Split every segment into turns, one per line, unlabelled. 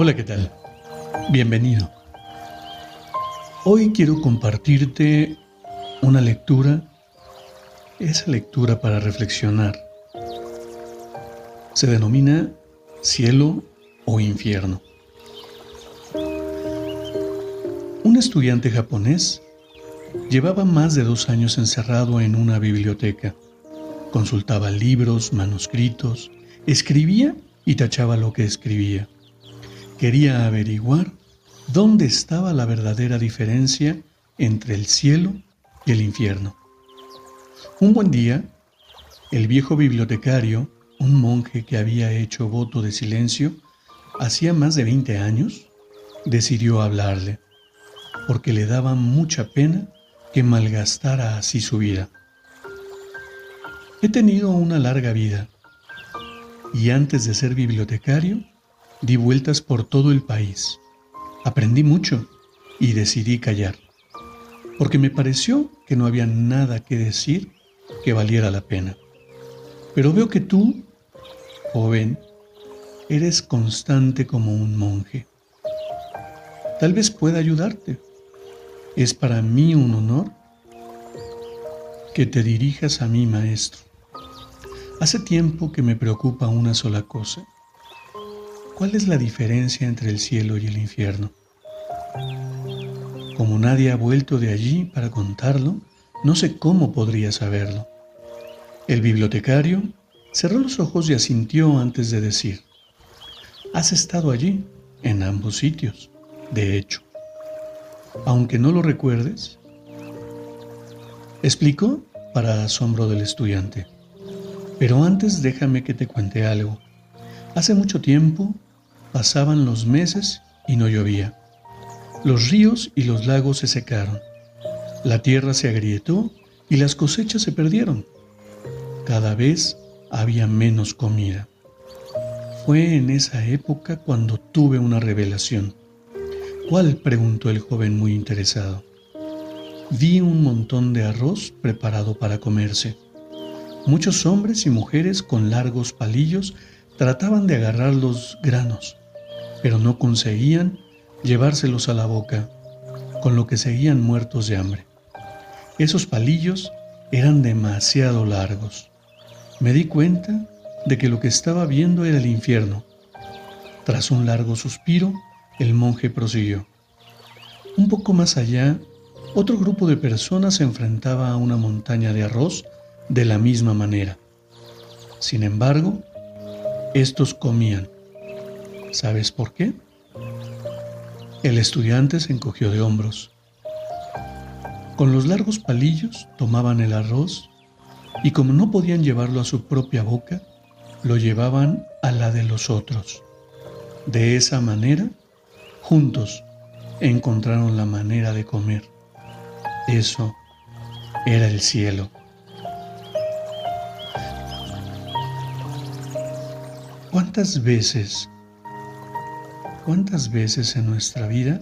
Hola, ¿qué tal? Bienvenido. Hoy quiero compartirte una lectura, esa lectura para reflexionar. Se denomina cielo o infierno. Un estudiante japonés llevaba más de dos años encerrado en una biblioteca. Consultaba libros, manuscritos, escribía y tachaba lo que escribía. Quería averiguar dónde estaba la verdadera diferencia entre el cielo y el infierno. Un buen día, el viejo bibliotecario, un monje que había hecho voto de silencio hacía más de 20 años, decidió hablarle, porque le daba mucha pena que malgastara así su vida. He tenido una larga vida y antes de ser bibliotecario Di vueltas por todo el país. Aprendí mucho y decidí callar, porque me pareció que no había nada que decir que valiera la pena. Pero veo que tú, joven, eres constante como un monje. Tal vez pueda ayudarte. Es para mí un honor que te dirijas a mi maestro. Hace tiempo que me preocupa una sola cosa ¿Cuál es la diferencia entre el cielo y el infierno? Como nadie ha vuelto de allí para contarlo, no sé cómo podría saberlo. El bibliotecario cerró los ojos y asintió antes de decir, Has estado allí, en ambos sitios, de hecho. Aunque no lo recuerdes, explicó para asombro del estudiante. Pero antes déjame que te cuente algo. Hace mucho tiempo Pasaban los meses y no llovía. Los ríos y los lagos se secaron. La tierra se agrietó y las cosechas se perdieron. Cada vez había menos comida. Fue en esa época cuando tuve una revelación. ¿Cuál? preguntó el joven muy interesado. Vi un montón de arroz preparado para comerse. Muchos hombres y mujeres con largos palillos trataban de agarrar los granos, pero no conseguían llevárselos a la boca, con lo que seguían muertos de hambre. Esos palillos eran demasiado largos. Me di cuenta de que lo que estaba viendo era el infierno. Tras un largo suspiro, el monje prosiguió. Un poco más allá, otro grupo de personas se enfrentaba a una montaña de arroz de la misma manera. Sin embargo, estos comían ¿Sabes por qué? El estudiante se encogió de hombros. Con los largos palillos tomaban el arroz y como no podían llevarlo a su propia boca, lo llevaban a la de los otros. De esa manera, juntos encontraron la manera de comer. Eso era el cielo. ¿Cuántas veces ¿Cuántas veces en nuestra vida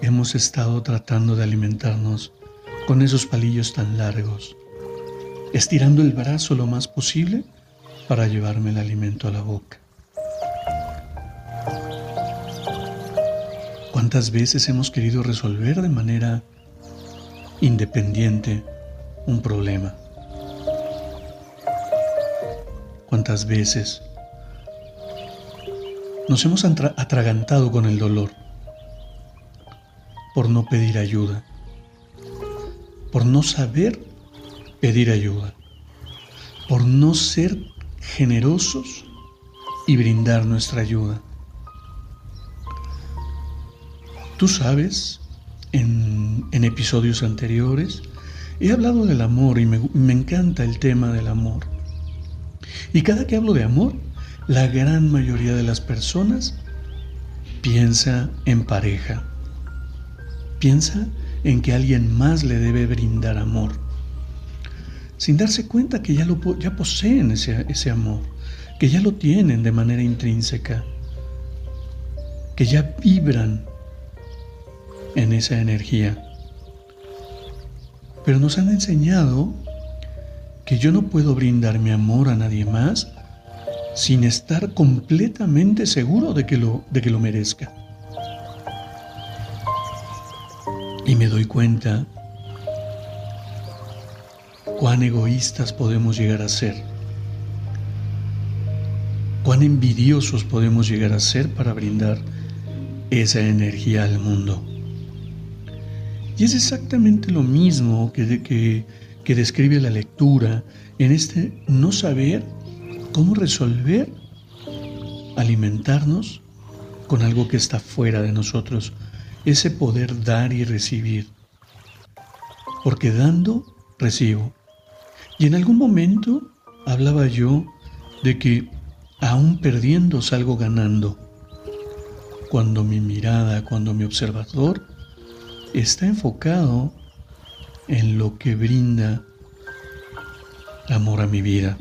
hemos estado tratando de alimentarnos con esos palillos tan largos, estirando el brazo lo más posible para llevarme el alimento a la boca? ¿Cuántas veces hemos querido resolver de manera independiente un problema? ¿Cuántas veces nos hemos atragantado con el dolor por no pedir ayuda, por no saber pedir ayuda, por no ser generosos y brindar nuestra ayuda. Tú sabes, en, episodios anteriores, he hablado del amor y me, me encanta el tema del amor. Y cada que hablo de amor, la gran mayoría de las personas piensa en pareja. Piensa en que alguien más le debe brindar amor. Sin darse cuenta que ya, lo, ya poseen ese, ese amor, que ya lo tienen de manera intrínseca, que ya vibran en esa energía. Pero nos han enseñado que yo no puedo brindar mi amor a nadie más sin estar completamente seguro de que lo, de que lo merezca. Y me doy cuenta cuán egoístas podemos llegar a ser, cuán envidiosos podemos llegar a ser para brindar esa energía al mundo. Y es exactamente lo mismo que, que, que describe la lectura en este no saber cómo resolver alimentarnos con algo que está fuera de nosotros, ese poder dar y recibir. Porque dando, recibo. Y en algún momento hablaba yo de que aún perdiendo salgo ganando. Cuando mi mirada, cuando mi observador está enfocado en lo que brinda amor a mi vida.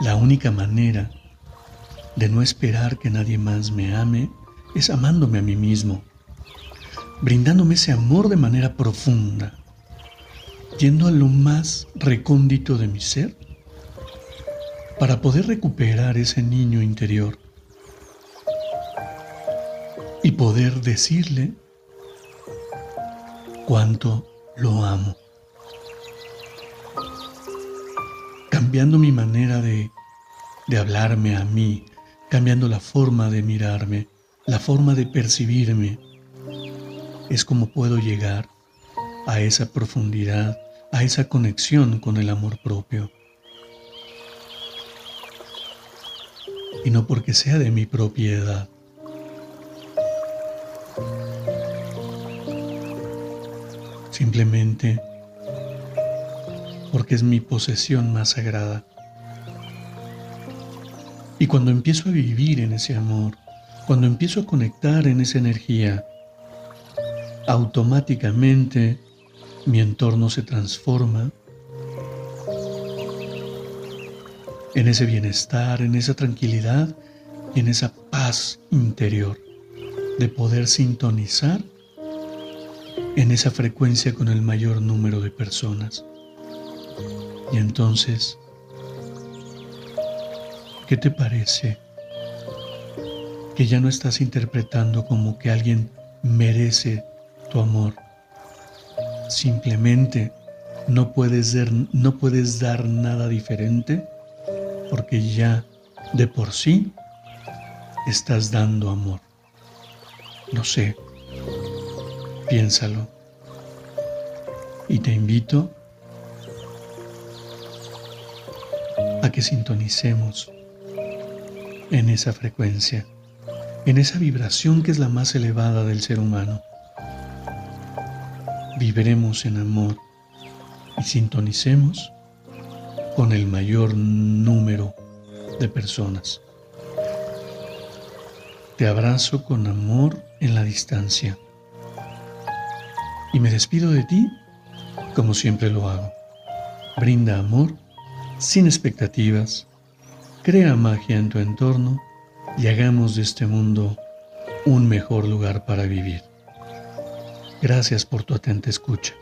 La única manera de no esperar que nadie más me ame es amándome a mí mismo, brindándome ese amor de manera profunda, yendo a lo más recóndito de mi ser para poder recuperar ese niño interior y poder decirle cuánto lo amo. Cambiando mi manera de, de hablarme a mí, cambiando la forma de mirarme, la forma de percibirme, es como puedo llegar a esa profundidad, a esa conexión con el amor propio. Y no porque sea de mi propiedad. Simplemente porque es mi posesión más sagrada. Y cuando empiezo a vivir en ese amor, cuando empiezo a conectar en esa energía, automáticamente mi entorno se transforma en ese bienestar, en esa tranquilidad y en esa paz interior de poder sintonizar en esa frecuencia con el mayor número de personas. Y entonces, ¿qué te parece? Que ya no estás interpretando como que alguien merece tu amor. Simplemente no puedes, dar, no puedes dar nada diferente porque ya de por sí estás dando amor. No sé, piénsalo. Y te invito a que sintonicemos en esa frecuencia, en esa vibración que es la más elevada del ser humano. Viviremos en amor y sintonicemos con el mayor número de personas. Te abrazo con amor en la distancia y me despido de ti como siempre lo hago. Brinda amor sin expectativas, crea magia en tu entorno y hagamos de este mundo un mejor lugar para vivir. Gracias por tu atenta escucha.